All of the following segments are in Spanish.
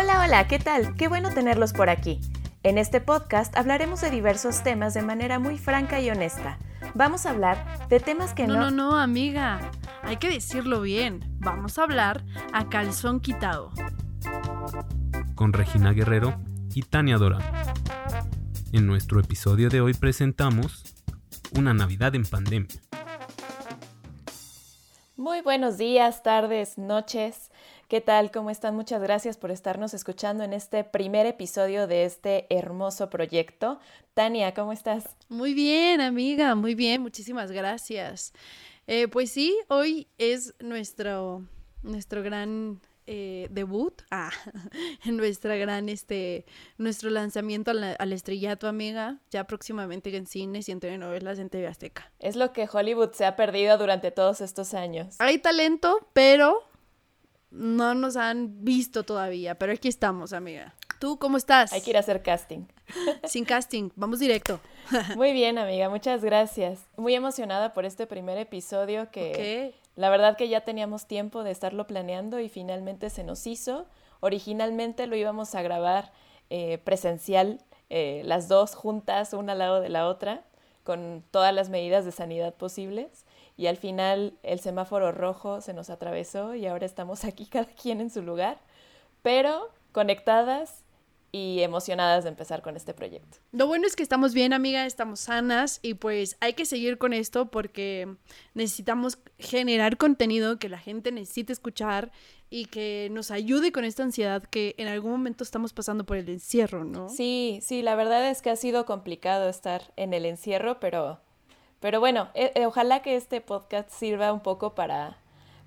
Hola, hola, ¿qué tal? Qué bueno tenerlos por aquí. En este podcast hablaremos de diversos temas de manera muy franca y honesta. Vamos a hablar de temas que No, no... no, no, amiga. Hay que decirlo bien. Vamos a hablar a calzón quitado. con Regina Guerrero y Tania Dora. En nuestro episodio de hoy presentamos Una Navidad en Pandemia. Muy buenos días, tardes, noches. ¿Qué tal? ¿Cómo están? Muchas gracias por estarnos escuchando en este primer episodio de este hermoso proyecto. Tania, ¿cómo estás? Muy bien, amiga, muy bien. Muchísimas gracias. Eh, pues sí, hoy es nuestro, nuestro gran eh, debut, ah, nuestra gran, este, nuestro lanzamiento al, al estrellato, amiga, ya próximamente en cines y en telenovelas en TV Azteca. Es lo que Hollywood se ha perdido durante todos estos años. Hay talento, pero no nos han visto todavía, pero aquí estamos, amiga. ¿Tú cómo estás? Hay que ir a hacer casting. Sin casting, vamos directo. Muy bien, amiga, muchas gracias. Muy emocionada por este primer episodio que la verdad que ya teníamos tiempo de estarlo planeando y finalmente se nos hizo. Originalmente lo íbamos a grabar eh, presencial, eh, las dos juntas, una al lado de la otra, con todas las medidas de sanidad posibles. Y al final el semáforo rojo se nos atravesó y ahora estamos aquí cada quien en su lugar, pero conectadas y emocionadas de empezar con este proyecto. Lo bueno es que estamos bien, amiga, estamos sanas y pues hay que seguir con esto porque necesitamos generar contenido que la gente necesite escuchar y que nos ayude con esta ansiedad que en algún momento estamos pasando por el encierro, ¿no? Sí, sí, la verdad es que ha sido complicado estar en el encierro, pero, pero bueno, eh, eh, ojalá que este podcast sirva un poco para,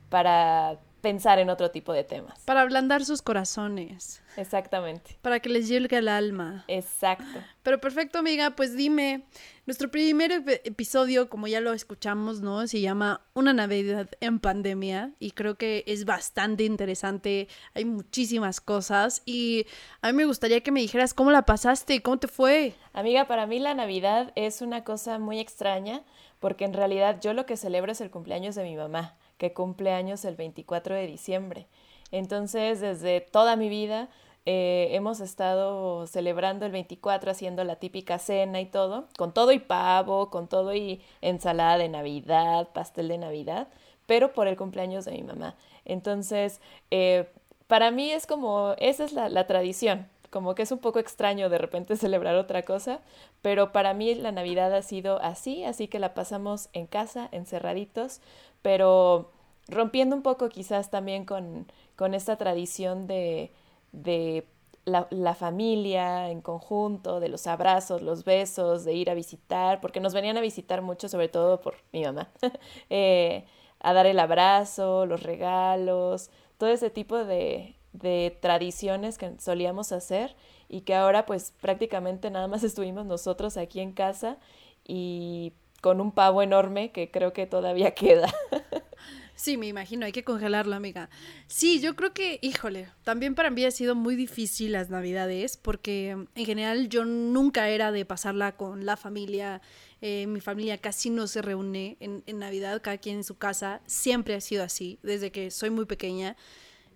para pensar en otro tipo de temas. Para ablandar sus corazones, Exactamente, para que les llegue al alma. exacto. Pero perfecto, amiga, pues dime, nuestro primer ep- episodio, como ya lo escuchamos, ¿no? Se llama Una Navidad en Pandemia y creo que es bastante interesante, hay muchísimas cosas y a mí me gustaría que me dijeras cómo la pasaste, cómo te fue. Amiga, para mí la Navidad es una cosa muy extraña porque en realidad yo lo que celebro es el cumpleaños de mi mamá, que cumple años el 24 de diciembre. Entonces, desde toda mi vida eh, hemos estado celebrando el 24, haciendo la típica cena y todo, con todo y pavo, con todo y ensalada de Navidad, pastel de Navidad, pero por el cumpleaños de mi mamá. Entonces, eh, para mí es como, esa es la, la tradición, como que es un poco extraño de repente celebrar otra cosa, pero para mí la Navidad ha sido así, así que la pasamos en casa, encerraditos, pero rompiendo un poco quizás también con, con esta tradición de, de la, la familia en conjunto, de los abrazos, los besos, de ir a visitar, porque nos venían a visitar mucho, sobre todo por mi mamá, eh, a dar el abrazo, los regalos, todo ese tipo de, de tradiciones que solíamos hacer y que ahora pues prácticamente nada más estuvimos nosotros aquí en casa y con un pavo enorme que creo que todavía queda. Sí, me imagino, hay que congelarlo, amiga. Sí, yo creo que, híjole, también para mí ha sido muy difícil las navidades porque en general yo nunca era de pasarla con la familia. eh, mi familia casi no se reúne en, en Navidad, cada quien en su casa. Siempre ha sido así, desde que soy muy pequeña.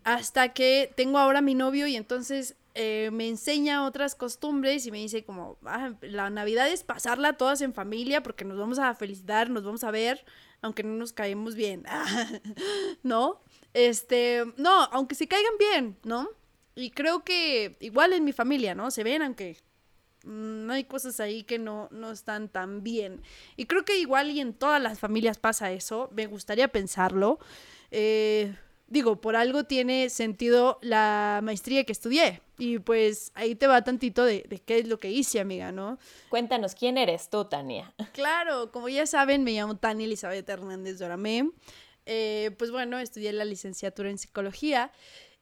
Hasta que tengo ahora mi novio y entonces eh, me enseña otras costumbres y me dice como, "Ah, la Navidad es pasarla todas en familia porque nos vamos a felicitar, nos vamos a ver, aunque no nos caemos bien. ¿No? Este, no, aunque se caigan bien, ¿no? Y creo que igual en mi familia, ¿no? Se ven, aunque mm, hay cosas ahí que no, no están tan bien. Y creo que igual y en todas las familias pasa eso. Me gustaría pensarlo. Eh, digo, por algo tiene sentido la maestría que estudié. Y pues ahí te va tantito de, de qué es lo que hice, amiga, ¿no? Cuéntanos, ¿quién eres tú, Tania? Claro, como ya saben, me llamo Tania Elizabeth Hernández Doramé. Eh, pues bueno, estudié la licenciatura en psicología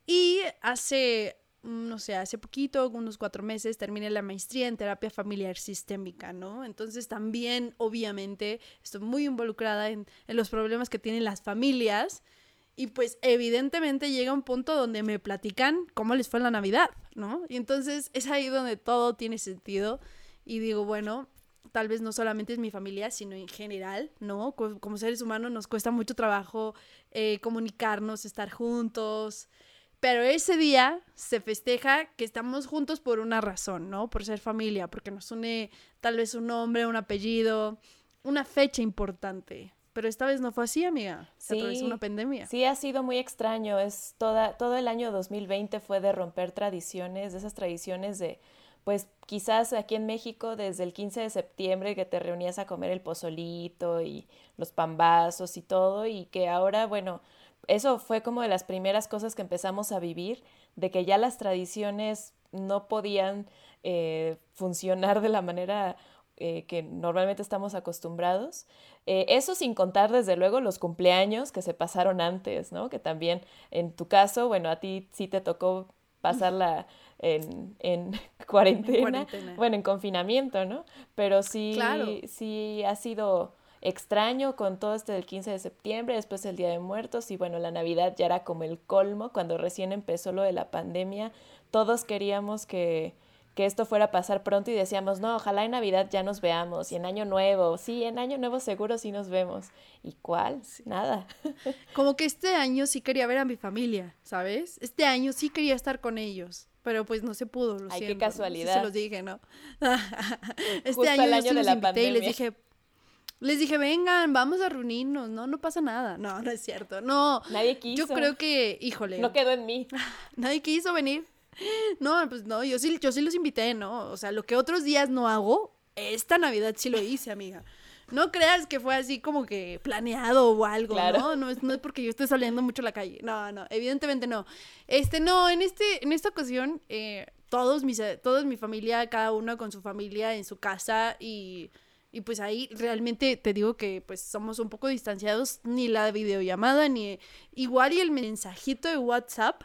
y hace, mm, no sé, hace poquito, unos cuatro meses, terminé la maestría en terapia familiar sistémica, ¿no? Entonces también, obviamente, estoy muy involucrada en, en los problemas que tienen las familias y pues evidentemente llega un punto donde me platican cómo les fue la Navidad, ¿no? Y entonces es ahí donde todo tiene sentido y digo, bueno, tal vez no solamente es mi familia, sino en general, ¿no? Co- Como seres humanos nos cuesta mucho trabajo eh, comunicarnos, estar juntos, Pero ese día se festeja que estamos juntos por una razón, ¿no? Por ser familia, porque nos une tal vez un nombre, un apellido, una fecha importante. Pero esta vez no fue así, amiga. Se sí, una pandemia. Sí, ha sido muy extraño. Es toda, todo el año 2020 fue de romper tradiciones, de esas tradiciones de, pues quizás aquí en México desde el 15 de septiembre que te reunías a comer el pozolito y los pambazos y todo, y que ahora, bueno, eso fue como de las primeras cosas que empezamos a vivir, de que ya las tradiciones no podían eh, funcionar de la manera eh, que normalmente estamos acostumbrados. Eh, eso sin contar, desde luego, los cumpleaños que se pasaron antes, ¿no? Que también, en tu caso, bueno, a ti sí te tocó pasarla en, en, cuarentena, bueno, en confinamiento, ¿no? Pero sí, sí ha sido extraño con todo este del 15 de septiembre, después el Día de Muertos y bueno, la Navidad ya era como el colmo, cuando recién empezó lo de la pandemia, todos queríamos que, que esto fuera a pasar pronto y decíamos, no, ojalá en Navidad ya nos veamos y en Año Nuevo, sí, en Año Nuevo seguro sí nos vemos. ¿Y cuál? Nada. Como que este año sí quería ver a mi familia, ¿sabes? Este año sí quería estar con ellos. Pero pues no se pudo, lo Ay, qué casualidad. se los dije, ¿no? este año, el año de la pandemia. y les dije, les dije, vengan, vamos a reunirnos. No, no pasa nada. No, no es cierto. No. Nadie quiso. Yo creo que, híjole. No quedó en mí. Nadie quiso venir. No, pues no, yo sí, yo sí los invité, ¿no? O sea, lo que otros días no hago, esta Navidad sí lo hice, amiga. No creas que fue así como que planeado o algo, ¿no? No es, no es porque yo esté saliendo mucho a la calle. No, no, evidentemente no. Este, no, en este, en esta ocasión, eh, todos mis, todos mi familia, cada uno con su familia en su casa y y pues ahí realmente te digo que pues somos un poco distanciados, ni la videollamada, ni igual y el mensajito de WhatsApp,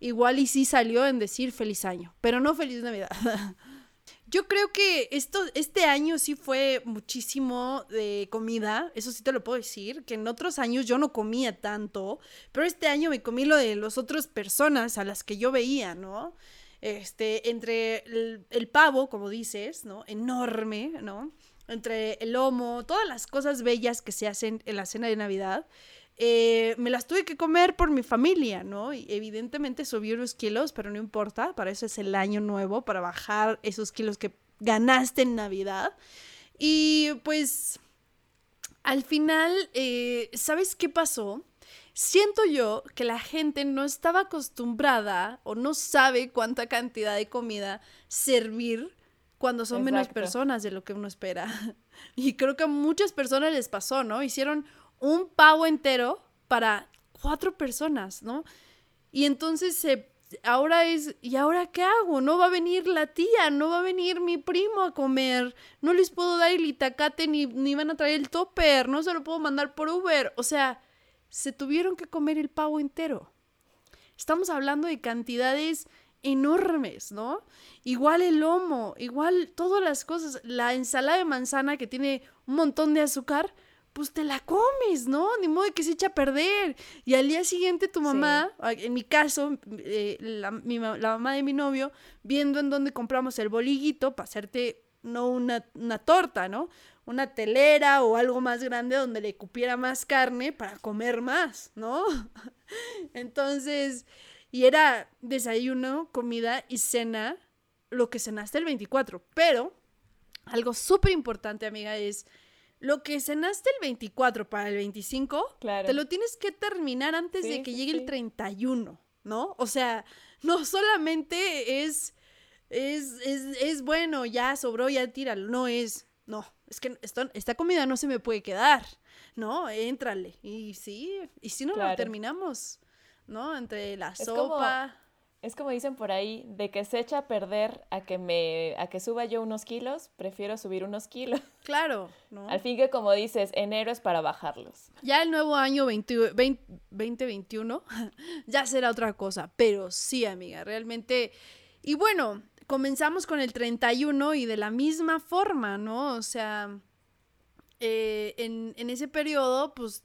igual y sí salió en decir feliz año, pero no feliz Navidad. Yo creo que esto, este año sí fue muchísimo de comida, eso sí te lo puedo decir, que en otros años yo no comía tanto, pero este año me comí lo de las otras personas a las que yo veía, ¿no? Este, entre el, el pavo, como dices, ¿no? Enorme, ¿no? entre el lomo, todas las cosas bellas que se hacen en la cena de Navidad, eh, me las tuve que comer por mi familia, ¿no? Y evidentemente subí unos kilos, pero no importa, para eso es el año nuevo, para bajar esos kilos que ganaste en Navidad. Y pues, al final, eh, ¿sabes qué pasó? Siento yo que la gente no estaba acostumbrada o no sabe cuánta cantidad de comida servir cuando son menos personas de lo que uno espera. Y creo que a muchas personas les pasó, ¿no? Hicieron un pavo entero para cuatro personas, ¿no? Y entonces se ahora es, ¿y ahora qué hago? No va a venir la tía, no va a venir mi primo a comer, no les puedo dar el itacate ni, ni van a traer el topper, no se lo puedo mandar por Uber. O sea, se tuvieron que comer el pavo entero. Estamos hablando de cantidades enormes, ¿no? Igual el lomo, igual todas las cosas, la ensalada de manzana que tiene un montón de azúcar, pues te la comes, ¿no? Ni modo de que se echa a perder. Y al día siguiente tu mamá, en mi caso, eh, la, mamá de mi novio, viendo en dónde compramos el boliguito para hacerte, no una, una torta, ¿no? Una telera o algo más grande donde le cupiera más carne para comer más, ¿no? Entonces, y era desayuno, comida y cena, lo que cenaste el 24. Pero algo súper importante, amiga, es lo que cenaste el 24 para el 25, te lo tienes que terminar antes de que llegue el 31, ¿no? O sea, no solamente es, es, es, bueno, ya sobró, ya tíralo, no es, no, es que esto, esta comida no se me puede quedar, ¿no? Éntrale. Y sí, y si no la terminamos. ¿no? Entre la sopa. Es como dicen por ahí, de que se echa a perder a que me, a que suba yo unos kilos, prefiero subir unos kilos. Claro, ¿no? Al fin que como dices, enero es para bajarlos. Ya el nuevo año 2021 ya será otra cosa, pero sí, amiga, realmente. Y bueno, comenzamos con el 31 y de la misma forma, ¿no? O sea, eh, en, en ese periodo, pues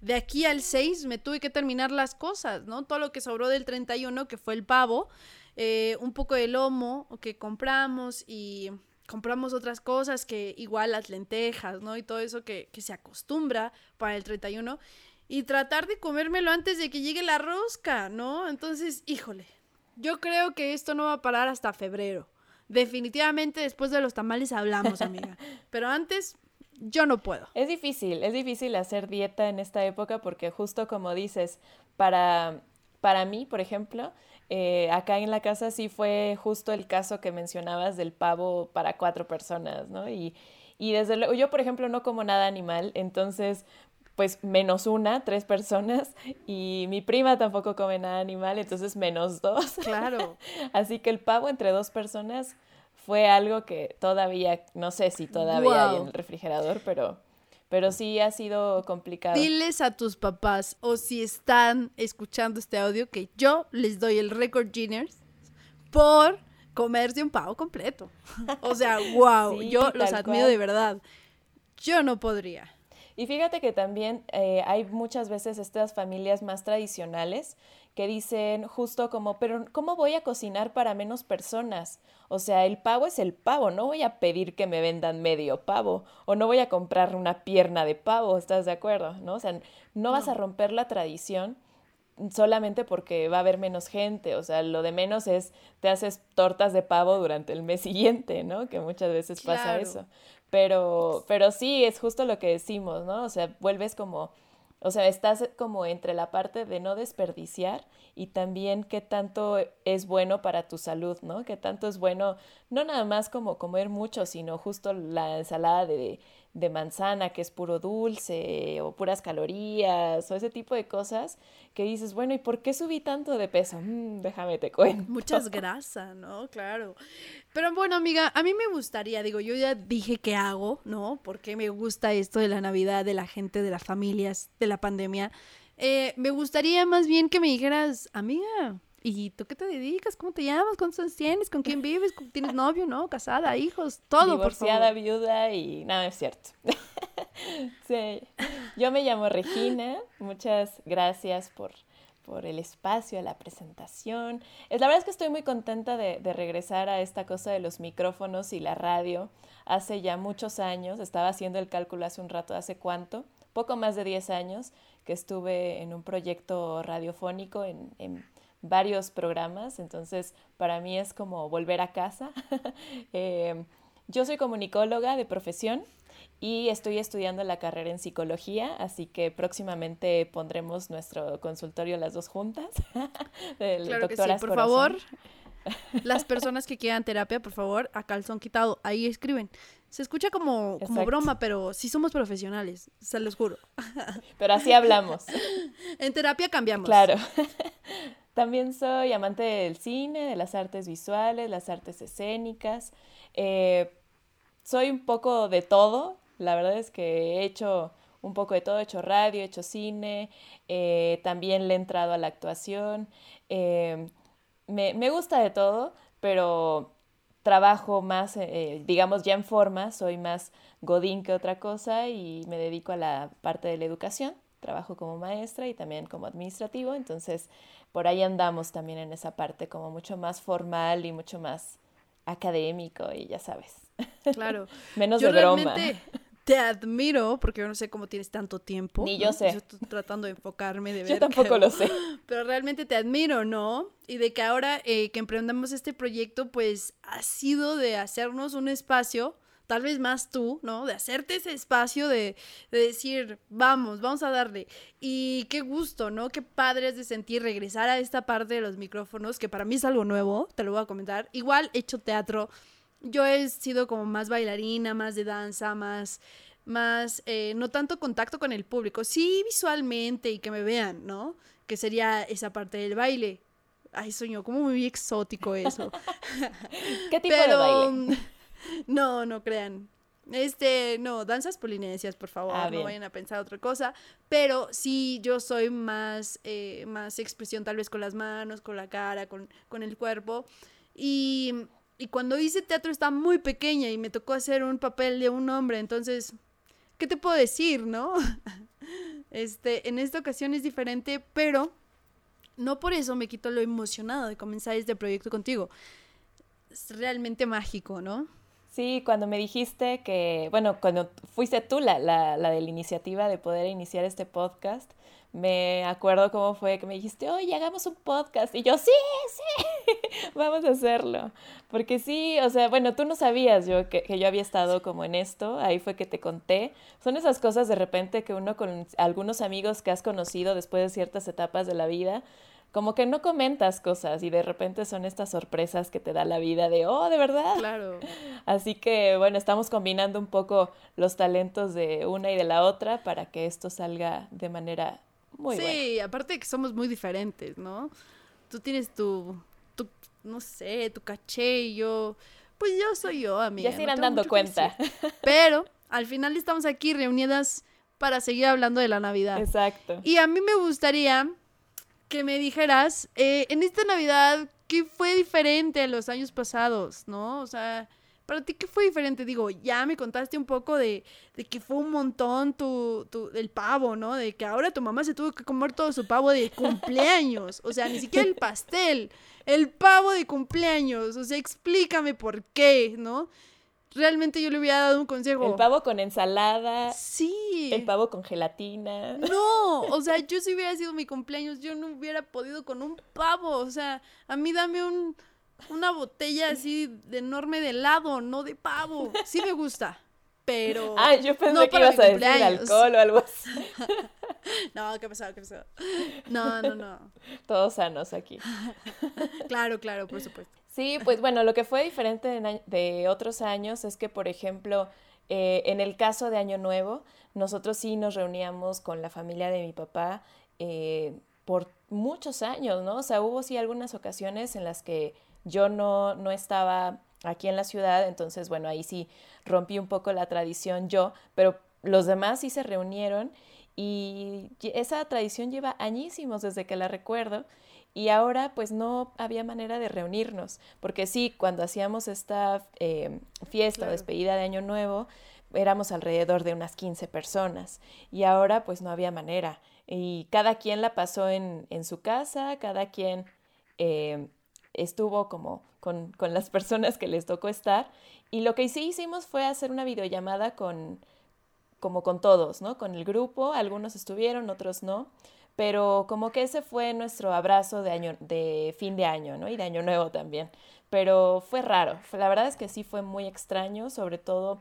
de aquí al 6 me tuve que terminar las cosas, ¿no? Todo lo que sobró del 31, que fue el pavo, eh, un poco de lomo que compramos y compramos otras cosas que igual las lentejas, ¿no? Y todo eso que, se acostumbra para el 31. y tratar de comérmelo antes de que llegue la rosca, ¿no? Entonces, híjole, yo creo que esto no va a parar hasta febrero. Definitivamente después de los tamales hablamos, amiga. Pero antes, yo no puedo. Es difícil, es difícil hacer dieta en esta época porque justo como dices, para, para mí, por ejemplo, eh, acá en la casa sí fue justo el caso que mencionabas del pavo para cuatro personas, ¿no? Y, y desde luego, yo por ejemplo no como nada animal, entonces pues menos una, tres personas, y mi prima tampoco come nada animal, entonces menos dos. Claro. Así que el pavo entre dos personas fue algo que todavía, no sé si todavía hay en el refrigerador, pero, pero sí ha sido complicado. Diles a tus papás o si están escuchando este audio que yo les doy el record Guinness por comerse un pavo completo. O sea, wow, yo los admiro de verdad. Yo no podría. Y fíjate que también eh, hay muchas veces estas familias más tradicionales que dicen justo como, pero ¿cómo voy a cocinar para menos personas? O sea, el pavo es el pavo, no voy a pedir que me vendan medio pavo o no voy a comprar una pierna de pavo, ¿estás de acuerdo? ¿No? O sea, no vas a romper la tradición solamente porque va a haber menos gente, o sea, lo de menos es te haces tortas de pavo durante el mes siguiente, ¿no? Que muchas veces pasa eso. Pero, pero sí, es justo lo que decimos, ¿no? O sea, vuelves como, o sea, estás como entre la parte de no desperdiciar y también qué tanto es bueno para tu salud, ¿no? Qué tanto es bueno, no nada más como comer mucho, sino justo la ensalada de, de manzana que es puro dulce o puras calorías o ese tipo de cosas que dices, bueno, ¿y por qué subí tanto de peso? Mm, déjame te cuento. Muchas grasas, ¿no? Claro. Pero bueno, amiga, a mí me gustaría, digo, yo ya dije qué hago, ¿no? Porque me gusta esto de la Navidad, de la gente, de las familias, de la pandemia. Eh, me gustaría más bien que me dijeras, amiga, ¿Y tú qué te dedicas? ¿Cómo te llamas? ¿Cuántos tienes? ¿Con quién vives? ¿Tienes novio, no? ¿Casada? ¿Hijos? Todo, Divorciada, viuda y nada, es cierto. sí. Yo me llamo Regina. Muchas gracias por, por el espacio, la presentación. Es, la verdad es que estoy muy contenta de, de regresar a esta cosa de los micrófonos y la radio. Hace ya muchos años, estaba haciendo el cálculo hace un rato, ¿hace cuánto? Poco más de 10 años que estuve en un proyecto radiofónico en, en varios programas, entonces para mí es como volver a casa. Em, yo soy comunicóloga de profesión y estoy estudiando la carrera en psicología, así que próximamente pondremos nuestro consultorio las dos juntas. del claro que sí, por favor. Las personas que quieran terapia, por favor, a calzón quitado, ahí escriben. Se escucha como, como broma, pero sí somos profesionales, se los juro. Pero así hablamos. en terapia cambiamos. Claro. También soy amante del cine, de las artes visuales, las artes escénicas. Eh, soy un poco de todo. La verdad es que he hecho un poco de todo. He hecho radio, he hecho cine. Eh, también le he entrado a la actuación. Eh, me, me, gusta de todo, pero trabajo más, digamos, ya en forma. Soy más godín que otra cosa y me dedico a la parte de la educación. Trabajo como maestra y también como administrativo. Entonces, por ahí andamos también en esa parte como mucho más formal y mucho más académico y ya sabes. Claro. Menos de broma. Te admiro porque yo no sé cómo tienes tanto tiempo. Ni yo sé. Yo estoy tratando de enfocarme, de ver. Yo tampoco lo sé. Pero realmente te admiro, ¿no? Y de que ahora eh, que emprendamos este proyecto, pues ha sido de hacernos un espacio tal vez más tú, ¿no? De hacerte ese espacio de, decir, vamos, vamos a darle. Y qué gusto, ¿no? Qué padre es de sentir regresar a esta parte de los micrófonos, que para mí es algo nuevo, te lo voy a comentar. Igual he hecho teatro, yo he sido como más bailarina, más de danza, más más, eh, no tanto contacto con el público, sí visualmente y que me vean, ¿no? Que sería esa parte del baile. Ay, sueño, como muy exótico eso. ¿Qué tipo de baile? No, no crean. Este, no, danzas polinesias, por favor, ah, no vayan a pensar otra cosa. Pero sí, yo soy más, eh, más expresión tal vez con las manos, con la cara, con, con el cuerpo. Y, y cuando hice teatro estaba muy pequeña y me tocó hacer un papel de un hombre, entonces, ¿qué te puedo decir, no? Este, en esta ocasión es diferente, pero no por eso me quito lo emocionado de comenzar este proyecto contigo. Es realmente mágico, ¿no? Sí, cuando me dijiste que, bueno, cuando fuiste tú la, la, la de la iniciativa de poder iniciar este podcast, me acuerdo cómo fue que me dijiste, oye, hagamos un podcast. Y yo, sí, sí, vamos a hacerlo. Porque sí, o sea, bueno, tú no sabías yo que, que, yo había estado como en esto, ahí fue que te conté. Son esas cosas de repente que uno con algunos amigos que has conocido después de ciertas etapas de la vida, como que no comentas cosas y de repente son estas sorpresas que te da la vida de, oh, de verdad. Claro. Así que bueno, estamos combinando un poco los talentos de una y de la otra para que esto salga de manera muy buena. Sí, aparte de que somos muy diferentes, ¿no? Tú tienes tu, tu, no sé, tu caché y yo, pues yo soy yo, amiga. Ya se irán dando cuenta. Pero al final estamos aquí reunidas para seguir hablando de la Navidad. Exacto. Y a mí me gustaría que me dijeras, eh, en esta Navidad, ¿qué fue diferente a los años pasados, no? O sea, para ti, ¿qué fue diferente? Digo, ya me contaste un poco de, de que fue un montón tu, tu, el pavo, ¿no? De que ahora tu mamá se tuvo que comer todo su pavo de cumpleaños. O sea, ni siquiera el pastel, el pavo de cumpleaños. O sea, explícame por qué, ¿no? Realmente yo le hubiera dado un consejo. El pavo con ensalada. Sí. El pavo con gelatina. No, o sea, yo si hubiera sido mi cumpleaños, yo no hubiera podido con un pavo. O sea, a mí dame un, una botella así de enorme de helado, no de pavo. Sí me gusta, pero... Ah, yo pensé que ibas a decir alcohol o algo así. no, ¿qué pasó? ¿Qué pasó? No, no, no. Todos sanos aquí. claro, claro, por supuesto. Sí, pues bueno, lo que fue diferente de, otros años es que, por ejemplo, eh, en el caso de Año Nuevo, nosotros sí nos reuníamos con la familia de mi papá eh, por muchos años, ¿no? O sea, hubo sí algunas ocasiones en las que yo no, no estaba aquí en la ciudad, entonces, bueno, ahí sí rompí un poco la tradición yo, pero los demás sí se reunieron y esa tradición lleva añísimos desde que la recuerdo y ahora pues no había manera de reunirnos, porque sí, cuando hacíamos esta eh, fiesta o despedida de Año Nuevo, éramos alrededor de unas 15 personas y ahora pues no había manera. Y cada quien la pasó en, en su casa, cada quien eh, estuvo como con, con, las personas que les tocó estar. Y lo que sí hicimos fue hacer una videollamada con, como con todos, ¿no? Con el grupo, algunos estuvieron, otros no pero como que ese fue nuestro abrazo de, año, de fin de año, ¿no? Y de año nuevo también. Pero fue raro, la verdad es que sí fue muy extraño, sobre todo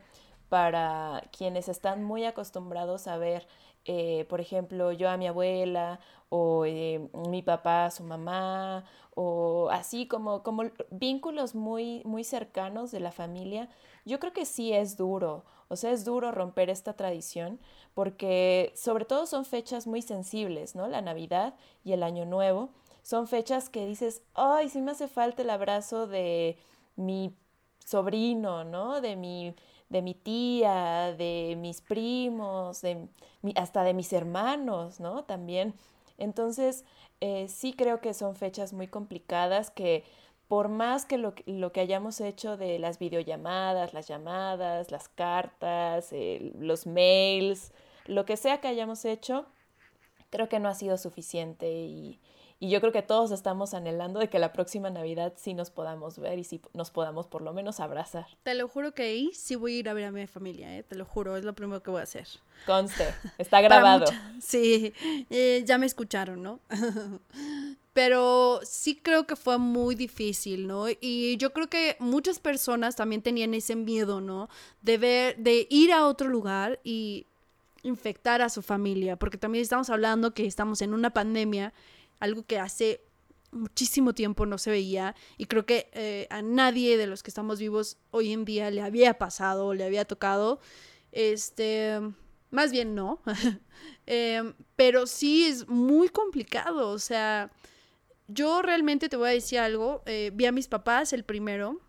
para quienes están muy acostumbrados a ver, eh, por ejemplo, yo a mi abuela o eh, mi papá a su mamá o así como, como vínculos muy, muy cercanos de la familia, yo creo que sí es duro, o sea, es duro romper esta tradición porque sobre todo son fechas muy sensibles, ¿no? La Navidad y el Año Nuevo son fechas que dices, ay, sí me hace falta el abrazo de mi sobrino, ¿no? De mi, de mi tía, de mis primos, de hasta de mis hermanos, ¿no? También. Entonces, eh, sí creo que son fechas muy complicadas que por más que lo, lo, que hayamos hecho de las videollamadas, las llamadas, las cartas, los mails, lo que sea que hayamos hecho, creo que no ha sido suficiente y, y, yo creo que todos estamos anhelando de que la próxima Navidad sí nos podamos ver y sí nos podamos por lo menos abrazar. Te lo juro que ahí sí voy a ir a ver a mi familia, ¿eh? te lo juro, es lo primero que voy a hacer. Conste, está grabado. sí, eh, ya me escucharon, ¿no? pero sí creo que fue muy difícil, ¿no? Y yo creo que muchas personas también tenían ese miedo, ¿no? De ver, de ir a otro lugar y infectar a su familia, porque también estamos hablando que estamos en una pandemia, algo que hace muchísimo tiempo no se veía y creo que eh, a nadie de los que estamos vivos hoy en día le había pasado, le había tocado, este, más bien no, em, pero sí es muy complicado, o sea, yo realmente te voy a decir algo, eh, vi a mis papás el primero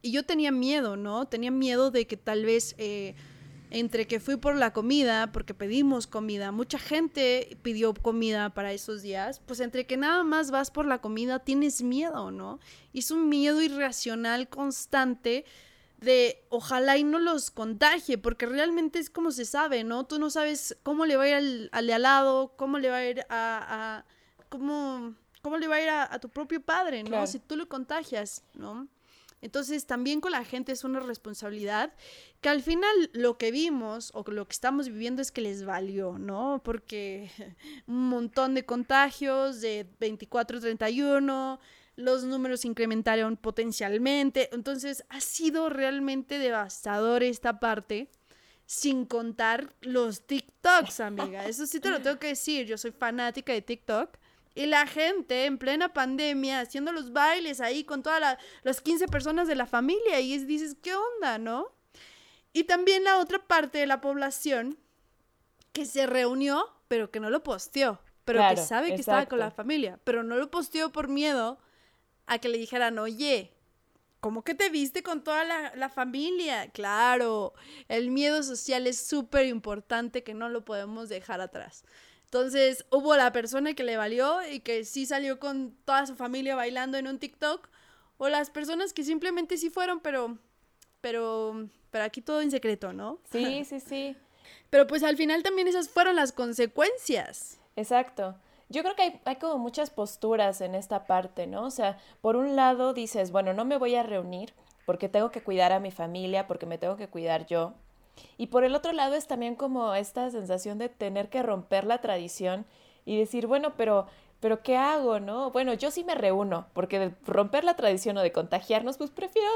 y yo tenía miedo, ¿no? Tenía miedo de que tal vez eh, entre que fui por la comida, porque pedimos comida, mucha gente pidió comida para esos días, pues entre que nada más vas por la comida tienes miedo, ¿no? Y es un miedo irracional constante de ojalá y no los contagie, porque realmente es como se sabe, ¿no? Tú no sabes cómo le va a ir al, al lado, cómo le va a ir a cómo ¿cómo le va a ir a, tu propio padre, no? Si tú lo contagias, ¿no? Entonces también con la gente es una responsabilidad que al final lo que vimos o lo que estamos viviendo es que les valió, ¿no? Porque un montón de contagios de 24-31, los números incrementaron potencialmente, entonces ha sido realmente devastador esta parte sin contar los TikToks, amiga. Eso sí te lo tengo que decir, yo soy fanática de TikTok. Y la gente en plena pandemia haciendo los bailes ahí con todas las 15 personas de la familia y dices, ¿qué onda, no? Y también la otra parte de la población que se reunió, pero que no lo posteó, pero que sabe que estaba con la familia, pero no lo posteó por miedo a que le dijeran, oye, ¿Cómo que te viste con toda la, familia? Claro, el miedo social es súper importante que no lo podemos dejar atrás. Entonces, hubo la persona que le valió y que sí salió con toda su familia bailando en un TikTok, o las personas que simplemente sí fueron, pero, pero, pero aquí todo en secreto, ¿no? Sí, sí, sí. Pero pues al final también esas fueron las consecuencias. Exacto yo creo que hay, hay, como muchas posturas en esta parte, ¿no? O sea, por un lado dices, bueno, no me voy a reunir porque tengo que cuidar a mi familia, porque me tengo que cuidar yo. Y por el otro lado es también como esta sensación de tener que romper la tradición y decir, bueno, pero, pero ¿qué hago, no? Bueno, yo sí me reúno, porque de romper la tradición o de contagiarnos, pues prefiero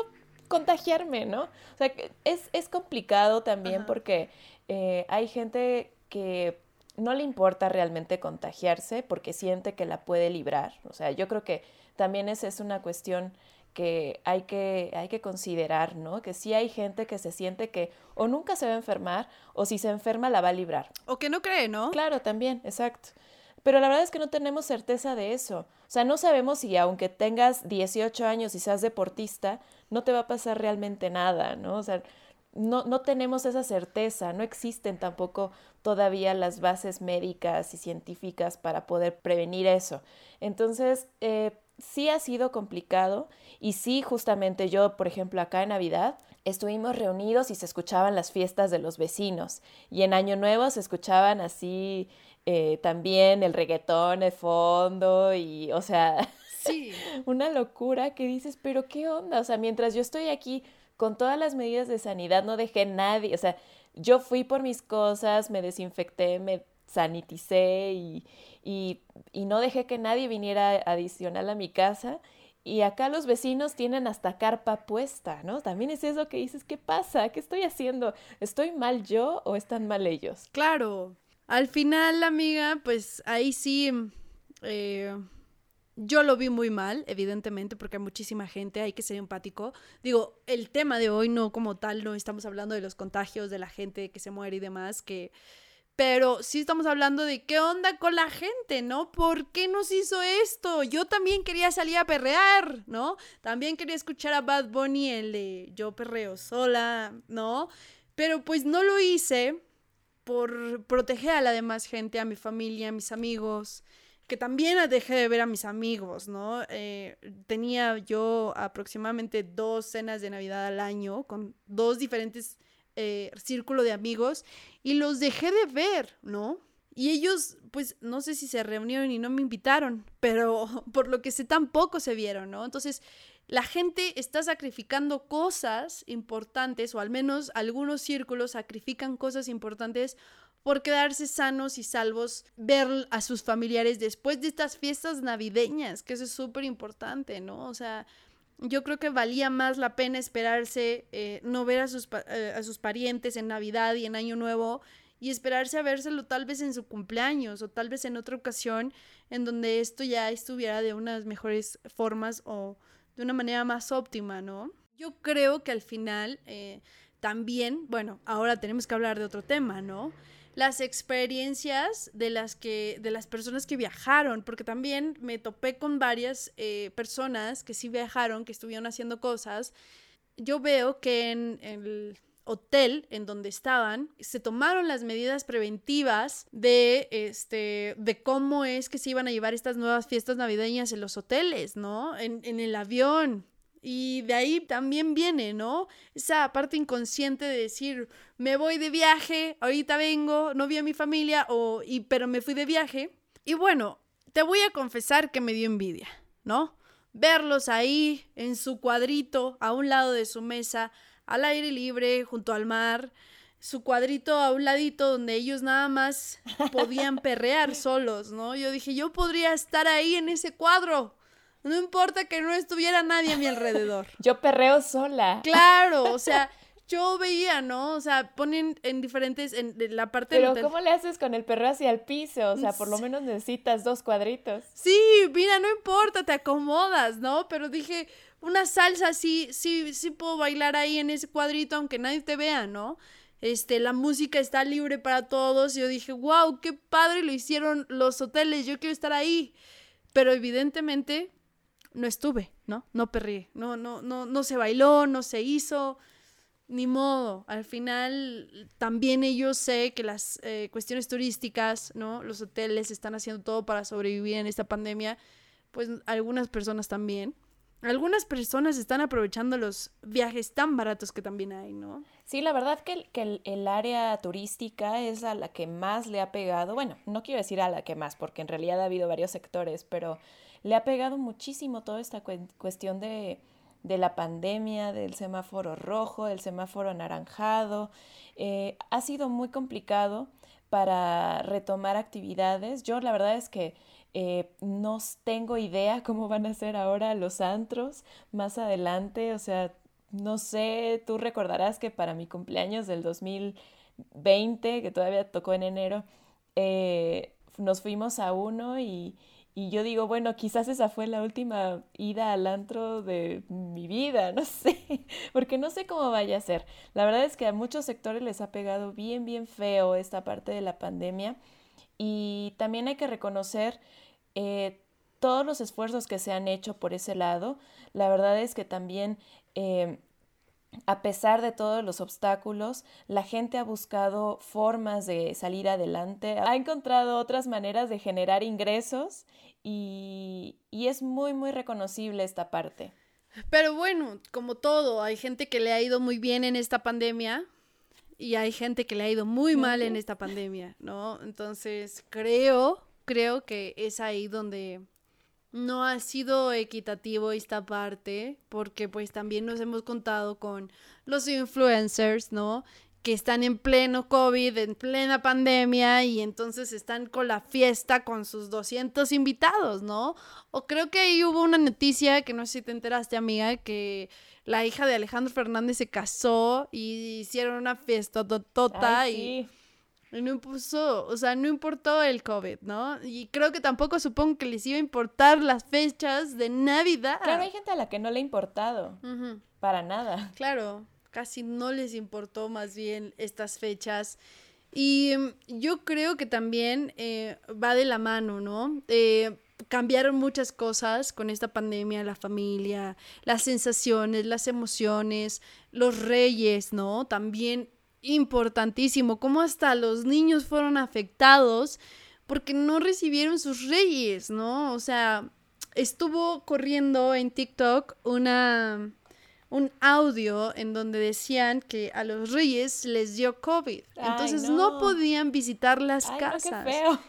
contagiarme, ¿no? O sea, es, es complicado también porque eh, hay gente que no le importa realmente contagiarse porque siente que la puede librar. O sea, yo creo que también esa es una cuestión que hay que, hay que considerar, ¿no? Que sí hay gente que se siente que o nunca se va a enfermar o si se enferma la va a librar. O que no cree, ¿no? Claro, también, exacto. Pero la verdad es que no tenemos certeza de eso. O sea, no sabemos si aunque tengas 18 años y seas deportista, no te va a pasar realmente nada, ¿no? O sea, no, no tenemos esa certeza, no existen tampoco todavía las bases médicas y científicas para poder prevenir eso. Entonces, eh, sí ha sido complicado y sí, justamente yo, por ejemplo, acá en Navidad, estuvimos reunidos y se escuchaban las fiestas de los vecinos y en Año Nuevo se escuchaban así eh, también el reggaetón de fondo y, o sea, sí. una locura que dices, pero ¿qué onda? O sea, mientras yo estoy aquí con todas las medidas de sanidad, no dejé nadie, o sea, yo fui por mis cosas, me desinfecté, me saniticé y, y, no dejé que nadie viniera adicional a mi casa. Y acá los vecinos tienen hasta carpa puesta, ¿no? También es eso que dices, ¿qué pasa? ¿Qué estoy haciendo? ¿Estoy mal yo o están mal ellos? Claro. Al final, amiga, pues ahí sí, eh, yo lo vi muy mal, evidentemente, porque hay muchísima gente, hay que ser empático. Digo, el tema de hoy no como tal, no estamos hablando de los contagios, de la gente que se muere y demás, que... Pero sí estamos hablando de qué onda con la gente, ¿no? ¿Por qué nos hizo esto? Yo también quería salir a perrear, ¿no? También quería escuchar a Bad Bunny, el de Yo perreo sola, ¿no? Pero pues no lo hice por proteger a la demás gente, a mi familia, a mis amigos que también dejé de ver a mis amigos, ¿no? Eh, tenía yo aproximadamente dos cenas de Navidad al año con dos diferentes eh, círculos de amigos y los dejé de ver, ¿no? Y ellos, pues, no sé si se reunieron y no me invitaron, pero por lo que sé tampoco se vieron, ¿no? Entonces, la gente está sacrificando cosas importantes, o al menos algunos círculos sacrifican cosas importantes por quedarse sanos y salvos, ver a sus familiares después de estas fiestas navideñas, que eso es súper importante, ¿no? O sea, yo creo que valía más la pena esperarse, eh, no ver a sus, eh, a sus parientes en Navidad y en Año Nuevo y esperarse a vérselo tal vez en su cumpleaños o tal vez en otra ocasión en donde esto ya estuviera de unas mejores formas o de una manera más óptima, ¿no? Yo creo que al final eh, también, bueno, ahora tenemos que hablar de otro tema, ¿no? Las experiencias de las que de las personas que viajaron porque también me topé con varias eh, personas que sí viajaron que estuvieron haciendo cosas. Yo veo que en, el hotel en donde estaban se tomaron las medidas preventivas de este de cómo es que se iban a llevar estas nuevas fiestas navideñas en los hoteles no en, en el avión y de ahí también viene, ¿no? Esa parte inconsciente de decir, me voy de viaje, ahorita vengo, no vi a mi familia, o, y, pero me fui de viaje. Y bueno, te voy a confesar que me dio envidia, ¿no? verlos ahí en su cuadrito, a un lado de su mesa, al aire libre, junto al mar, su cuadrito a un ladito donde ellos nada más podían perrear solos, ¿no? Yo dije, yo podría estar ahí en ese cuadro. No importa que no estuviera nadie a mi alrededor. Yo perreo sola. Claro, o sea, yo veía, ¿no? O sea, ponen en diferentes, en la parte Pero ¿cómo le haces con el perro hacia el piso? O sea, por lo menos necesitas dos cuadritos. Sí, mira, no importa, te acomodas, ¿no? Pero dije, una salsa sí, sí, sí puedo bailar ahí en ese cuadrito aunque nadie te vea, ¿no? Este, la música está libre para todos. Y yo dije, wow, qué padre lo hicieron los hoteles, yo quiero estar ahí. Pero evidentemente no estuve, ¿no? No perrí, no, no, no, no se bailó, no se hizo ni modo, al final también ellos sé que las eh, cuestiones turísticas, ¿no? Los hoteles están haciendo todo para sobrevivir en esta pandemia, pues algunas personas también. Algunas personas están aprovechando los viajes tan baratos que también hay, ¿no? Sí, la verdad que, el, que el, área turística es a la que más le ha pegado, bueno, no quiero decir a la que más, porque en realidad ha habido varios sectores, pero le ha pegado muchísimo toda esta cuestión de de la pandemia, del semáforo rojo, del semáforo anaranjado. Eh, ha sido muy complicado para retomar actividades. Yo la verdad es que eh, no tengo idea cómo van a ser ahora los antros más adelante. O sea, no sé, tú recordarás que para mi cumpleaños del 2020, que todavía tocó en enero, eh, nos fuimos a uno y, y yo digo, bueno, quizás esa fue la última ida al antro de mi vida, no sé, porque no sé cómo vaya a ser. La verdad es que a muchos sectores les ha pegado bien, bien feo esta parte de la pandemia y también hay que reconocer eh, todos los esfuerzos que se han hecho por ese lado. La verdad es que también... Eh, a pesar de todos los obstáculos, la gente ha buscado formas de salir adelante, ha encontrado otras maneras de generar ingresos y, es muy, muy reconocible esta parte. Pero bueno, como todo, hay gente que le ha ido muy bien en esta pandemia y hay gente que le ha ido muy mal en esta pandemia, ¿no? Entonces, creo, creo que es ahí donde no ha sido equitativo esta parte, porque pues también nos hemos contado con los influencers, ¿no? Que están en pleno COVID, en plena pandemia y entonces están con la fiesta con sus 200 invitados, ¿no? O creo que ahí hubo una noticia que no sé si te enteraste, amiga, que la hija de Alejandro Fernández se casó y hicieron una fiesta tota y, no impuso, o sea, no importó el COVID, ¿no? Y creo que tampoco supongo que les iba a importar las fechas de Navidad. Claro, hay gente a la que no le ha importado. Para nada. Claro casi no les importó más bien estas fechas. Y mm, yo creo que también eh, va de la mano, ¿no? Eh, cambiaron muchas cosas con esta pandemia, la familia, las sensaciones, las emociones, los reyes, ¿no? También importantísimo, cómo hasta los niños fueron afectados porque no recibieron sus reyes, ¿no? O sea, estuvo corriendo en TikTok una un audio en donde decían que a los reyes les dio COVID. Entonces no. podían visitar las casas.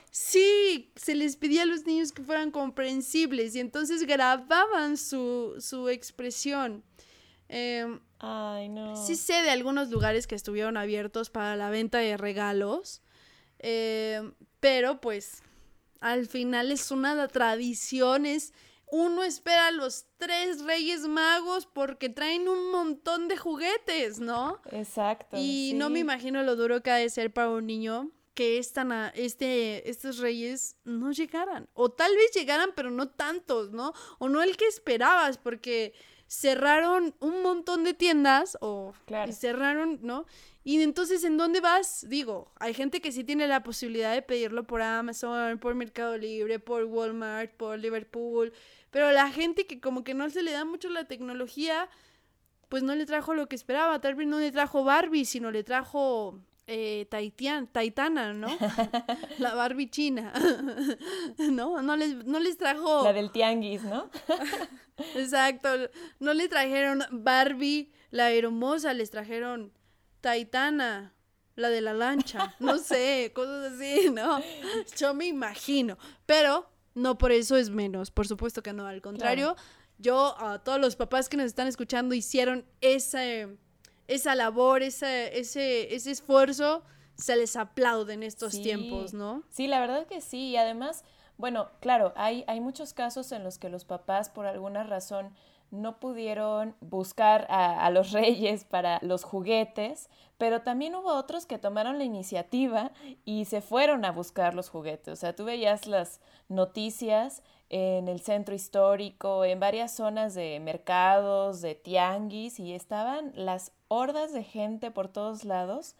Sí, se les pedía a los niños que fueran comprensibles y entonces grababan su, su expresión. Em, Ay, no. Sí sé de algunos lugares que estuvieron abiertos para la venta de regalos, em, pero pues al final es una tradición, es uno espera a los tres reyes magos porque traen un montón de juguetes, ¿no? Exacto. Y no me imagino lo duro que ha de ser para un niño que están a, este, estos reyes no llegaran. O tal vez llegaran, pero no tantos, ¿no? O no el que esperabas, porque cerraron un montón de tiendas o y cerraron, ¿no? Y entonces, ¿en dónde vas? Digo, hay gente que sí tiene la posibilidad de pedirlo por Amazon, por Mercado Libre, por Walmart, por Liverpool, pero la gente que como que no se le da mucho la tecnología, pues no le trajo lo que esperaba. Tal vez no le trajo Barbie, sino le trajo eh, Taitian, Taitana, ¿no? la Barbie china. ¿No? No les, no les trajo... La del tianguis, ¿no? Exacto. No le trajeron Barbie, la hermosa, les trajeron Taitana, la de la lancha. No sé, cosas así, ¿no? Yo me imagino. Pero no por eso es menos, por supuesto que no, al contrario, yo a todos los papás que nos están escuchando hicieron esa, esa labor, ese, ese, ese esfuerzo, se les aplaude en estos tiempos, ¿no? Sí, la verdad que sí. Y además, bueno, claro, hay, hay muchos casos en los que los papás por alguna razón no pudieron buscar a, a, los reyes para los juguetes, pero también hubo otros que tomaron la iniciativa y se fueron a buscar los juguetes. O sea, tú veías las noticias en el centro histórico, en varias zonas de mercados, de tianguis, y estaban las hordas de gente por todos lados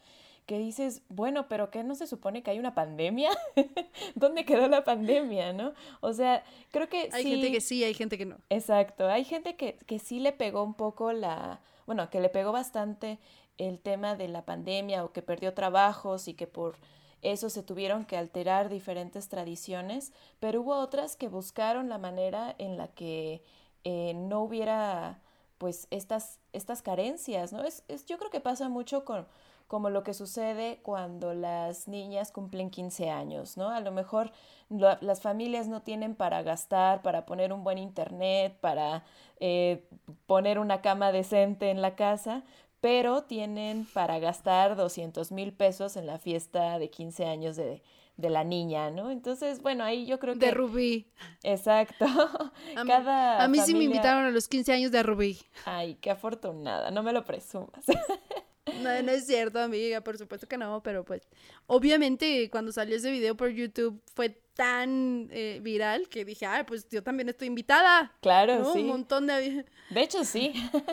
que dices, bueno, pero ¿qué no se supone que hay una pandemia? ¿Dónde quedó la pandemia, no? O sea, creo que hay gente que sí, hay gente que no. Exacto, hay gente que, que sí le pegó un poco la, bueno, que le pegó bastante el tema de la pandemia o que perdió trabajos y que por eso se tuvieron que alterar diferentes tradiciones, pero hubo otras que buscaron la manera en la que eh, no hubiera pues estas, estas carencias, ¿no? Es, es, yo creo que pasa mucho con como lo que sucede cuando las niñas cumplen 15 años, ¿no? A lo mejor las familias no tienen para gastar, para poner un buen internet, para eh, poner una cama decente en la casa, pero tienen para gastar 200 mil pesos en la fiesta de 15 años de, de la niña, ¿no? Entonces, bueno, ahí yo creo que... De Rubí. Exacto. A, Cada a mí sí me invitaron a los 15 años de Rubí. Ay, qué afortunada, no me lo presumas. No, no es cierto, amiga, por supuesto que no, pero pues obviamente cuando salió ese video por YouTube fue tan eh, viral que dije, ay, pues yo también estoy invitada. Claro, sí. Un montón de... De hecho, sí.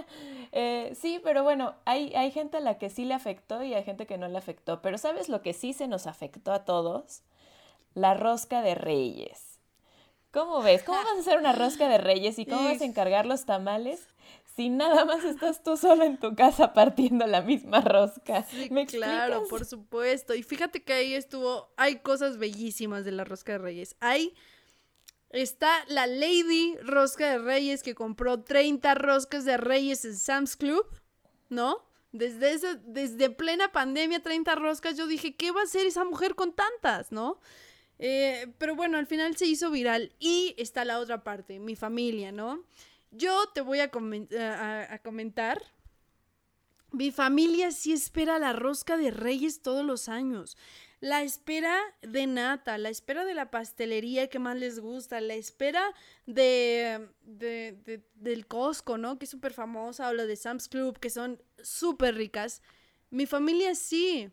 eh, sí, pero bueno, hay, hay gente a la que sí le afectó y hay gente que no le afectó. Pero ¿sabes lo que sí se nos afectó a todos? La rosca de reyes. ¿Cómo ves? ¿Cómo vas a hacer una rosca de reyes y cómo vas a encargar los tamales si nada más estás tú sola en tu casa partiendo la misma rosca. Sí, claro, por supuesto. Y fíjate que ahí estuvo, hay cosas bellísimas de la rosca de reyes. Hay, está la Lady Rosca de Reyes que compró 30 roscas de reyes en Sam's Club, ¿no? Desde, desde plena pandemia, 30 roscas, yo dije, ¿qué va a hacer esa mujer con tantas, no? Eh, pero bueno, al final se hizo viral. Y está la otra parte, mi familia, ¿no? Yo te voy a, comentar. Mi familia sí espera la rosca de reyes todos los años. La espera de nata, la espera de la pastelería que más les gusta, la espera de, del Costco, ¿no? Que es súper famosa, o la de Sam's Club, que son súper ricas. Mi familia sí.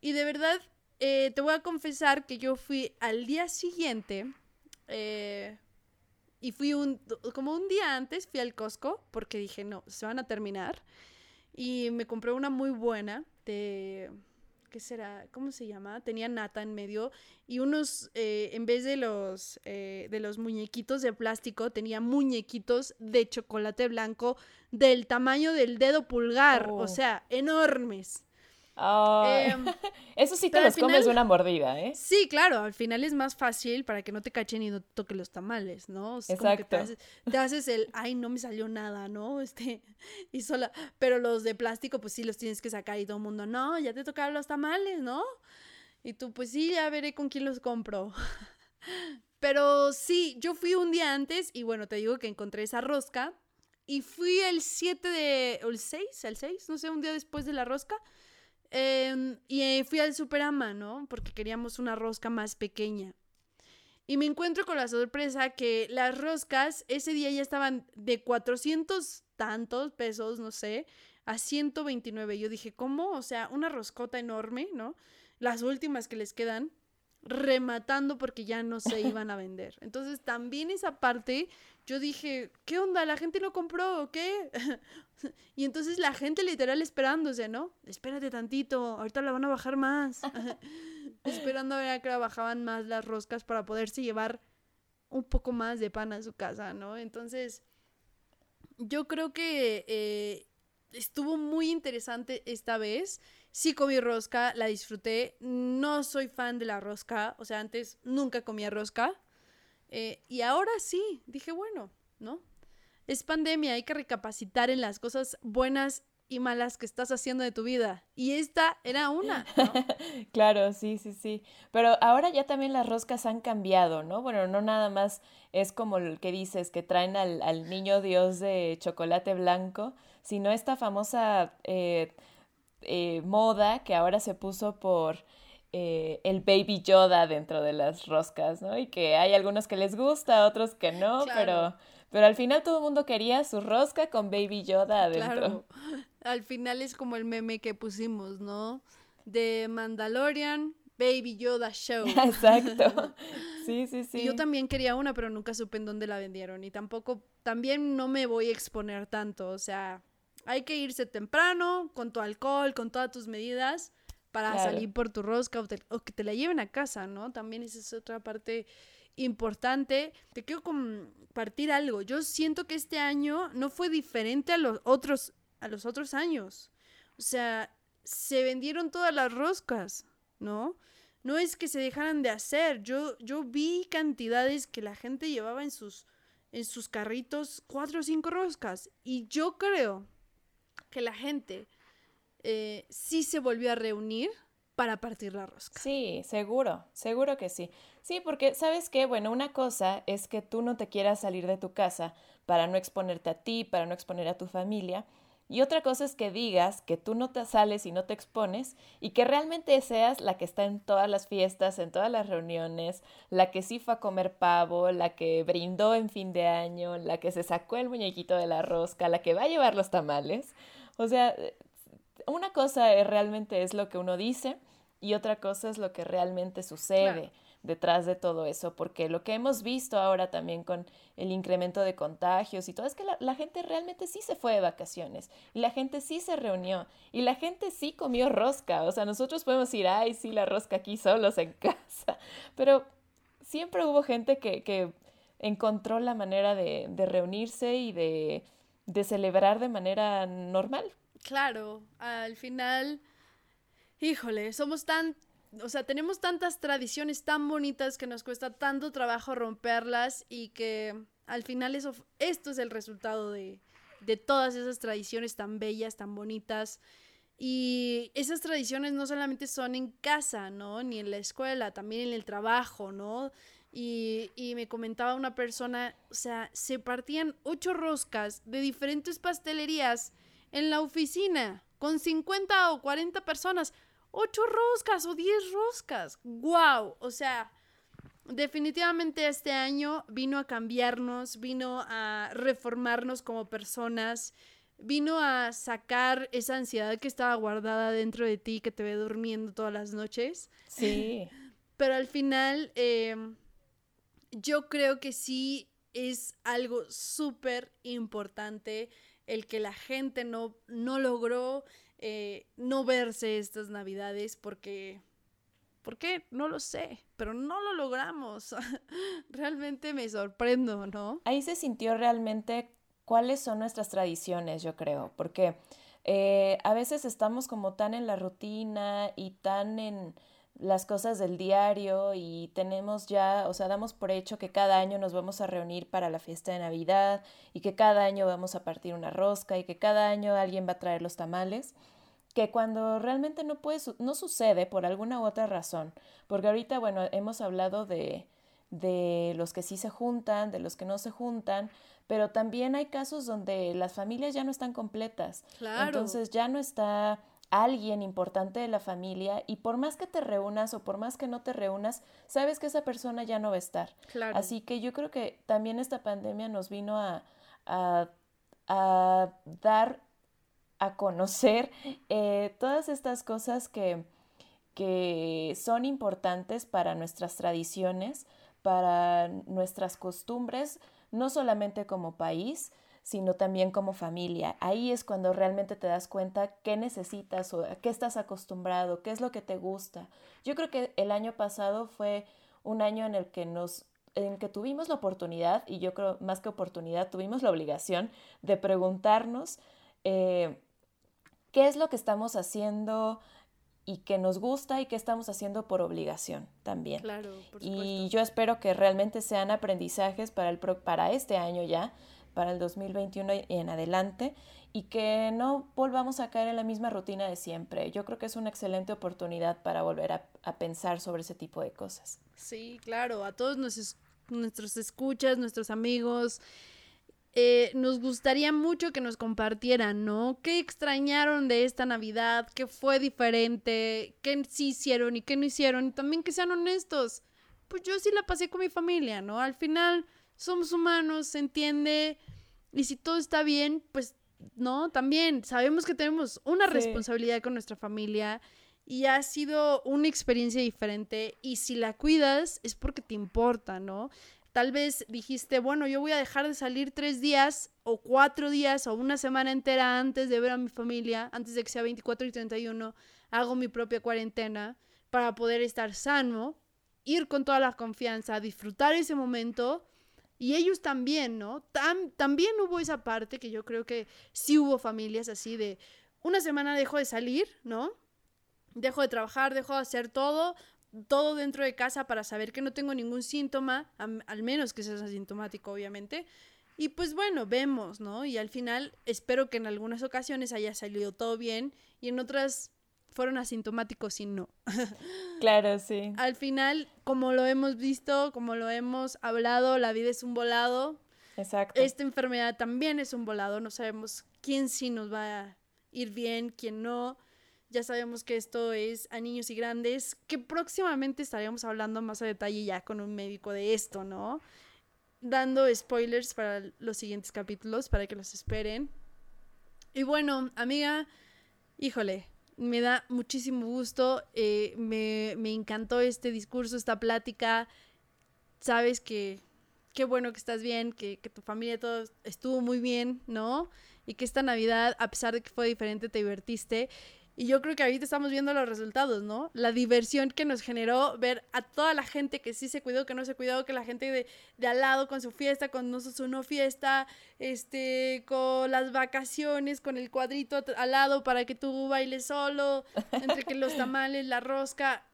Y de verdad, eh, te voy a confesar que yo fui al día siguiente, eh, y fui un, como un día antes, fui al Costco porque dije, no, se van a terminar. Y me compré una muy buena de, ¿qué será? ¿Cómo se llama? Tenía nata en medio y unos, eh, en vez de los, eh, de los muñequitos de plástico, tenía muñequitos de chocolate blanco del tamaño del dedo pulgar, o Oh. sea, enormes. Ay, Em, eso sí te los comes de una mordida, ¿eh? Sí, claro, al final es más fácil para que no te cachen y no te toquen los tamales, ¿no? O sea, como que te Exacto. haces, te haces el, ay, no me salió nada, ¿no? Este, y sola, pero los de plástico, pues sí los tienes que sacar y todo el mundo, no, ya te tocaron los tamales, ¿no? Y tú, pues sí, ya veré con quién los compro. Pero sí, yo fui un día antes y bueno, te digo que encontré esa rosca y fui el 7 de, o el 6, el 6, no sé, un día después de la rosca. Em, y eh, fui al Superama, ¿no? Porque queríamos una rosca más pequeña. Y me encuentro con la sorpresa que las roscas ese día ya estaban de 400 tantos pesos, no sé, a 129. Yo dije, ¿cómo? O sea, una roscota enorme, ¿no? Las últimas que les quedan, rematando porque ya no se iban a vender. Entonces, también esa parte, yo dije, ¿qué onda? ¿La gente no compró o qué? y entonces la gente literal esperándose, ¿no? Espérate tantito, ahorita la van a bajar más. Esperando a ver a que la bajaban más las roscas para poderse llevar un poco más de pan a su casa, ¿no? Entonces, yo creo que eh, estuvo muy interesante esta vez. Sí comí rosca, la disfruté. No soy fan de la rosca, o sea, antes nunca comía rosca. Eh, y ahora sí, dije, bueno, ¿no? Es pandemia, hay que recapacitar en las cosas buenas y malas que estás haciendo de tu vida. Y esta era una. claro, sí, sí, sí. Pero ahora ya también las roscas han cambiado, ¿no? Bueno, no nada más es como el que dices, que traen al, al niño Dios de chocolate blanco, sino esta famosa eh, eh, moda que ahora se puso por eh, el baby Yoda dentro de las roscas, ¿no? Y que hay algunos que les gusta, otros que no, pero, pero al final todo el mundo quería su rosca con baby Yoda adentro. Claro. Al final es como el meme que pusimos, ¿no? De Mandalorian, Baby Yoda Show. Exacto. Sí, sí, sí. Y yo también quería una, pero nunca supe en dónde la vendieron. Y tampoco, también no me voy a exponer tanto. O sea, hay que irse temprano, con tu alcohol, con todas tus medidas para salir por tu rosca o, que te la lleven a casa, ¿no? También esa es otra parte importante. Te quiero compartir algo. Yo siento que este año no fue diferente a los otros, a los otros años. O sea, se vendieron todas las roscas, ¿no? No es que se dejaran de hacer. Yo, yo vi cantidades que la gente llevaba en sus, en sus carritos, cuatro o cinco roscas. Y yo creo que la gente eh, sí se volvió a reunir para partir la rosca. Sí, seguro, seguro que sí. Sí, porque sabes qué, bueno, una cosa es que tú no te quieras salir de tu casa para no exponerte a ti, para no exponer a tu familia. Y otra cosa es que digas que tú no te sales y no te expones y que realmente seas la que está en todas las fiestas, en todas las reuniones, la que sí fue a comer pavo, la que brindó en fin de año, la que se sacó el muñequito de la rosca, la que va a llevar los tamales. O sea, una cosa realmente es lo que uno dice y otra cosa es lo que realmente sucede. detrás de todo eso, porque lo que hemos visto ahora también con el incremento de contagios y todo es que la, gente realmente sí se fue de vacaciones y la gente sí se reunió y la gente sí comió rosca, o sea, nosotros podemos ir, ay, sí, la rosca aquí solos en casa, pero siempre hubo gente que, que encontró la manera de, de reunirse y de, de celebrar de manera normal, Claro, al final, híjole, somos tan, o sea, tenemos tantas tradiciones tan bonitas que nos cuesta tanto trabajo romperlas y que al final eso, esto es el resultado de, de todas esas tradiciones tan bellas, tan bonitas. Y esas tradiciones no solamente son en casa, ¿no? Ni en la escuela, también en el trabajo, ¿no? Y, y, me comentaba una persona, o sea, se partían ocho roscas de diferentes pastelerías en la oficina con 50 o 40 personas, 8 roscas o 10 roscas. ¡Wow! O sea, definitivamente este año vino a cambiarnos, vino a reformarnos como personas, vino a sacar esa ansiedad que estaba guardada dentro de ti, que te ve durmiendo todas las noches. Sí. Pero al final, em, yo creo que sí es algo súper importante el que la gente no, no logró eh, no verse estas navidades porque... ¿Por qué? No lo sé, pero no lo logramos. realmente me sorprendo, ¿no? Ahí se sintió realmente cuáles son nuestras tradiciones, yo creo, porque eh, a veces estamos como tan en la rutina y tan en las cosas del diario y tenemos ya, o sea, damos por hecho que cada año nos vamos a reunir para la fiesta de Navidad y que cada año vamos a partir una rosca y que cada año alguien va a traer los tamales, que cuando realmente no puede, no sucede por alguna u otra razón, porque ahorita, bueno, hemos hablado de, de los que sí se juntan, de los que no se juntan, pero también hay casos donde las familias ya no están completas. Claro. Entonces ya no está alguien importante de la familia y por más que te reúnas o por más que no te reúnas, sabes que esa persona ya no va a estar. Así que yo creo que también esta pandemia nos vino a, a, dar a conocer eh, todas estas cosas que, que son importantes para nuestras tradiciones, para nuestras costumbres, no solamente como país, sino también como familia. Ahí es cuando realmente te das cuenta qué necesitas o a qué estás acostumbrado, qué es lo que te gusta. Yo creo que el año pasado fue un año en el que nos en que tuvimos la oportunidad, y yo creo más que oportunidad, tuvimos la obligación de preguntarnos eh, qué es lo que estamos haciendo y que nos gusta y qué estamos haciendo por obligación también. Claro, por Y yo espero que realmente sean aprendizajes para, el para este año ya, para el 2021 y en adelante y que no volvamos a caer en la misma rutina de siempre. Yo creo que es una excelente oportunidad para volver a, pensar sobre ese tipo de cosas. Sí, claro, a todos nuestros escuchas, nuestros amigos, eh, nos gustaría mucho que nos compartieran, ¿no? ¿Qué extrañaron de esta Navidad? ¿Qué fue diferente? ¿Qué sí hicieron y qué no hicieron? Y también que sean honestos. Pues yo sí la pasé con mi familia, ¿no? Al final somos humanos, se entiende. Y si todo está bien, pues no, también sabemos que tenemos una responsabilidad con nuestra familia y ha sido una experiencia diferente y si la cuidas es porque te importa, ¿no? Tal vez dijiste, bueno, yo voy a dejar de salir tres días o cuatro días o una semana entera antes de ver a mi familia, antes de que sea 24 y 31, hago mi propia cuarentena para poder estar sano, ir con toda la confianza, disfrutar ese momento. Y ellos también, ¿no? también hubo esa parte que yo creo que sí hubo familias así de una semana dejo de salir, ¿no? Dejo de trabajar, dejo de hacer todo, todo dentro de casa para saber que no tengo ningún síntoma, al menos que sea asintomático, obviamente. Y pues bueno, vemos, ¿no? Y al final espero que en algunas ocasiones haya salido todo bien y en otras fueron asintomáticos y no. Claro, sí. Al final, como lo hemos visto, como lo hemos hablado, la vida es un volado. Exacto. Esta enfermedad también es un volado, no sabemos quién sí nos va a ir bien, quién no. Ya sabemos que esto es a niños y grandes, que próximamente estaríamos hablando más a detalle ya con un médico de esto, ¿no? Dando spoilers para los siguientes capítulos, para que los esperen. Y bueno, amiga, híjole, me da muchísimo gusto, eh, me, me encantó este discurso, esta plática. Sabes que qué bueno que estás bien, que, que, tu familia todo estuvo muy bien, ¿no? Y que esta Navidad, a pesar de que fue diferente, te divertiste. Y yo creo que ahorita estamos viendo los resultados, ¿no? La diversión que nos generó ver a toda la gente que sí se cuidó, que no se cuidó, que la gente de, de al lado con su fiesta, con no su no fiesta, este, con las vacaciones, con el cuadrito al lado para que tú bailes solo, entre que los tamales, la rosca,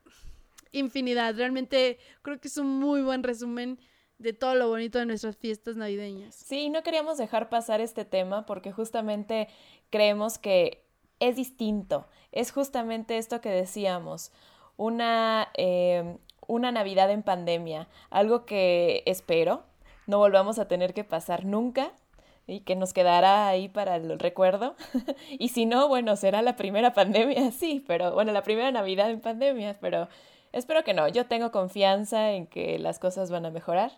infinidad. Realmente creo que es un muy buen resumen de todo lo bonito de nuestras fiestas navideñas. Sí, no queríamos dejar pasar este tema porque justamente creemos que es distinto. Es justamente esto que decíamos, una, em, una Navidad en pandemia, algo que espero no volvamos a tener que pasar nunca y que nos quedará ahí para el recuerdo. y si no, bueno, será la primera pandemia, sí, pero bueno, la primera Navidad en pandemia, pero espero que no. Yo tengo confianza en que las cosas van a mejorar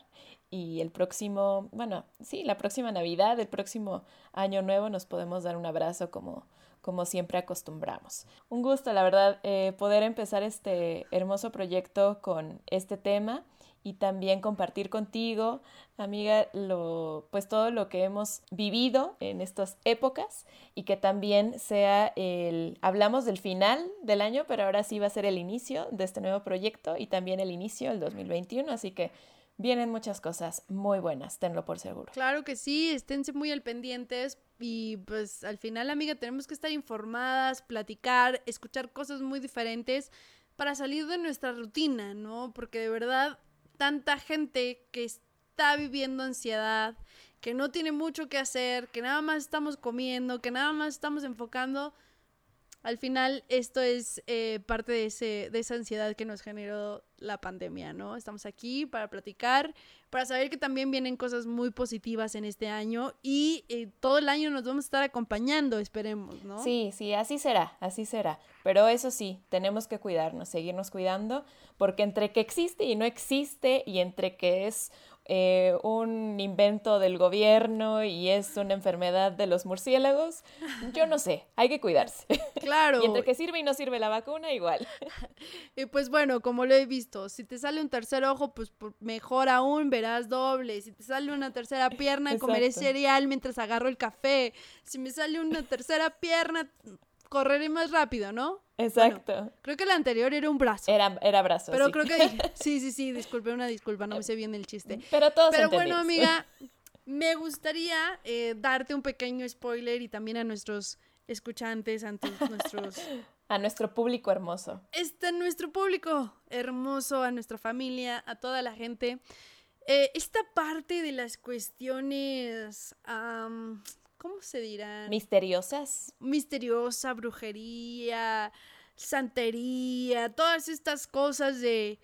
y el próximo, bueno, sí, la próxima Navidad, el próximo año nuevo nos podemos dar un abrazo como como siempre acostumbramos. Un gusto, la verdad, eh, poder empezar este hermoso proyecto con este tema y también compartir contigo, amiga, lo, pues todo lo que hemos vivido en estas épocas y que también sea el, hablamos del final del año, pero ahora sí va a ser el inicio de este nuevo proyecto y también el inicio del 2021, así que vienen muchas cosas muy buenas, tenlo por seguro. Claro que sí, esténse muy al pendientes y pues al final, amiga, tenemos que estar informadas, platicar, escuchar cosas muy diferentes para salir de nuestra rutina, ¿no? Porque de verdad, tanta gente que está viviendo ansiedad, que no tiene mucho que hacer, que nada más estamos comiendo, que nada más estamos enfocando al final esto es eh, parte de, ese, de esa ansiedad que nos generó la pandemia, ¿no? Estamos aquí para platicar, para saber que también vienen cosas muy positivas en este año y eh, todo el año nos vamos a estar acompañando, esperemos, ¿no? Sí, sí, así será, así será. Pero eso sí, tenemos que cuidarnos, seguirnos cuidando, porque entre que existe y no existe y entre que es eh, un invento del gobierno y es una enfermedad de los murciélagos, yo no sé, hay que cuidarse. Claro. y entre que sirve y no sirve la vacuna, igual. y pues bueno, como lo he si te sale un tercer ojo, pues mejor aún verás doble. Si te sale una tercera pierna, comeré cereal mientras agarro el café. Si me sale una tercera pierna, correré más rápido, ¿no? Exacto. creo que la anterior era un brazo. Era, era brazo. Pero creo que sí, sí, sí, disculpe, una disculpa, no me sé bien el chiste. Pero todos Pero bueno, amiga, me gustaría eh, darte un pequeño spoiler y también a nuestros escuchantes, a nuestros... A nuestro público hermoso. Este nuestro público hermoso, a nuestra familia, a toda la gente. eh, esta parte de las cuestiones, am, ¿cómo se dirán? Misteriosas. Misteriosa, brujería, santería, todas estas cosas de,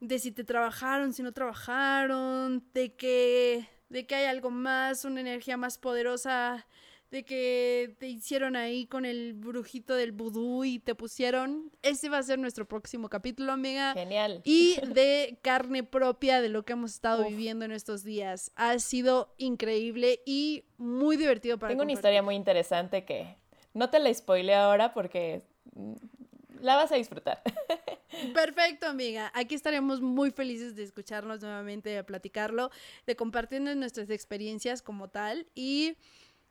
de si te trabajaron, si no trabajaron, de que, de que hay algo más, una energía más poderosa de que te hicieron ahí con el brujito del vudú y te pusieron. Ese va a ser nuestro próximo capítulo, amiga. Genial. Y de carne propia de lo que hemos estado Uf. viviendo en estos días. Ha sido increíble y muy divertido para Tengo una historia muy interesante que no te la spoileo ahora porque mm, la vas a disfrutar. Perfecto, amiga. Aquí estaremos muy felices de escucharnos nuevamente, de platicarlo, de compartirnos nuestras experiencias como tal. Y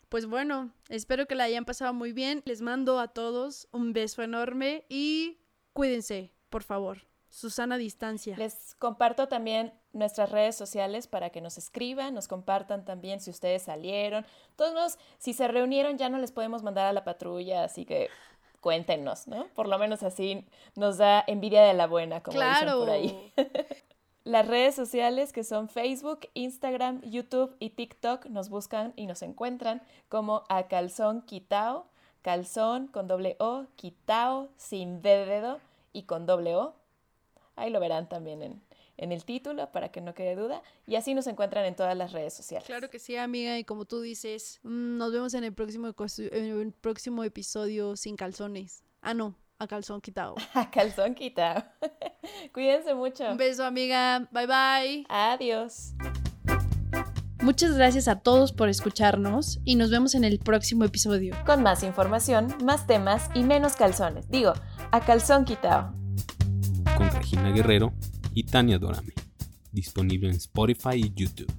pues bueno, espero que la hayan pasado muy bien. Les mando a todos un beso enorme y cuídense, por favor. Susana Distancia. Les comparto también nuestras redes sociales para que nos escriban, nos compartan también si ustedes salieron. Todos modos, si se reunieron ya no les podemos mandar a la patrulla, así que cuéntenos, ¿no? Por lo menos así nos da envidia de la buena, como dicen por ahí. Las redes sociales que son Facebook, Instagram, YouTube y TikTok nos buscan y nos encuentran como a calzón quitao, calzón con doble O, quitao sin dedo y con doble O. Ahí lo verán también en, en el título para que no quede duda. Y así nos encuentran en todas las redes sociales. Claro que sí, amiga, y como tú dices, mm, nos vemos en el próximo, en el próximo episodio sin calzones. Ah, no, a calzón quitado. A calzón quitao. Cuídense mucho. Un beso, amiga. Bye bye. Adiós. Muchas gracias a todos por escucharnos y nos vemos en el próximo episodio. Con más información, más temas y menos calzones. Digo, a calzón quitao. Con Regina Guerrero y Tania Dorame. Disponible en Spotify y YouTube.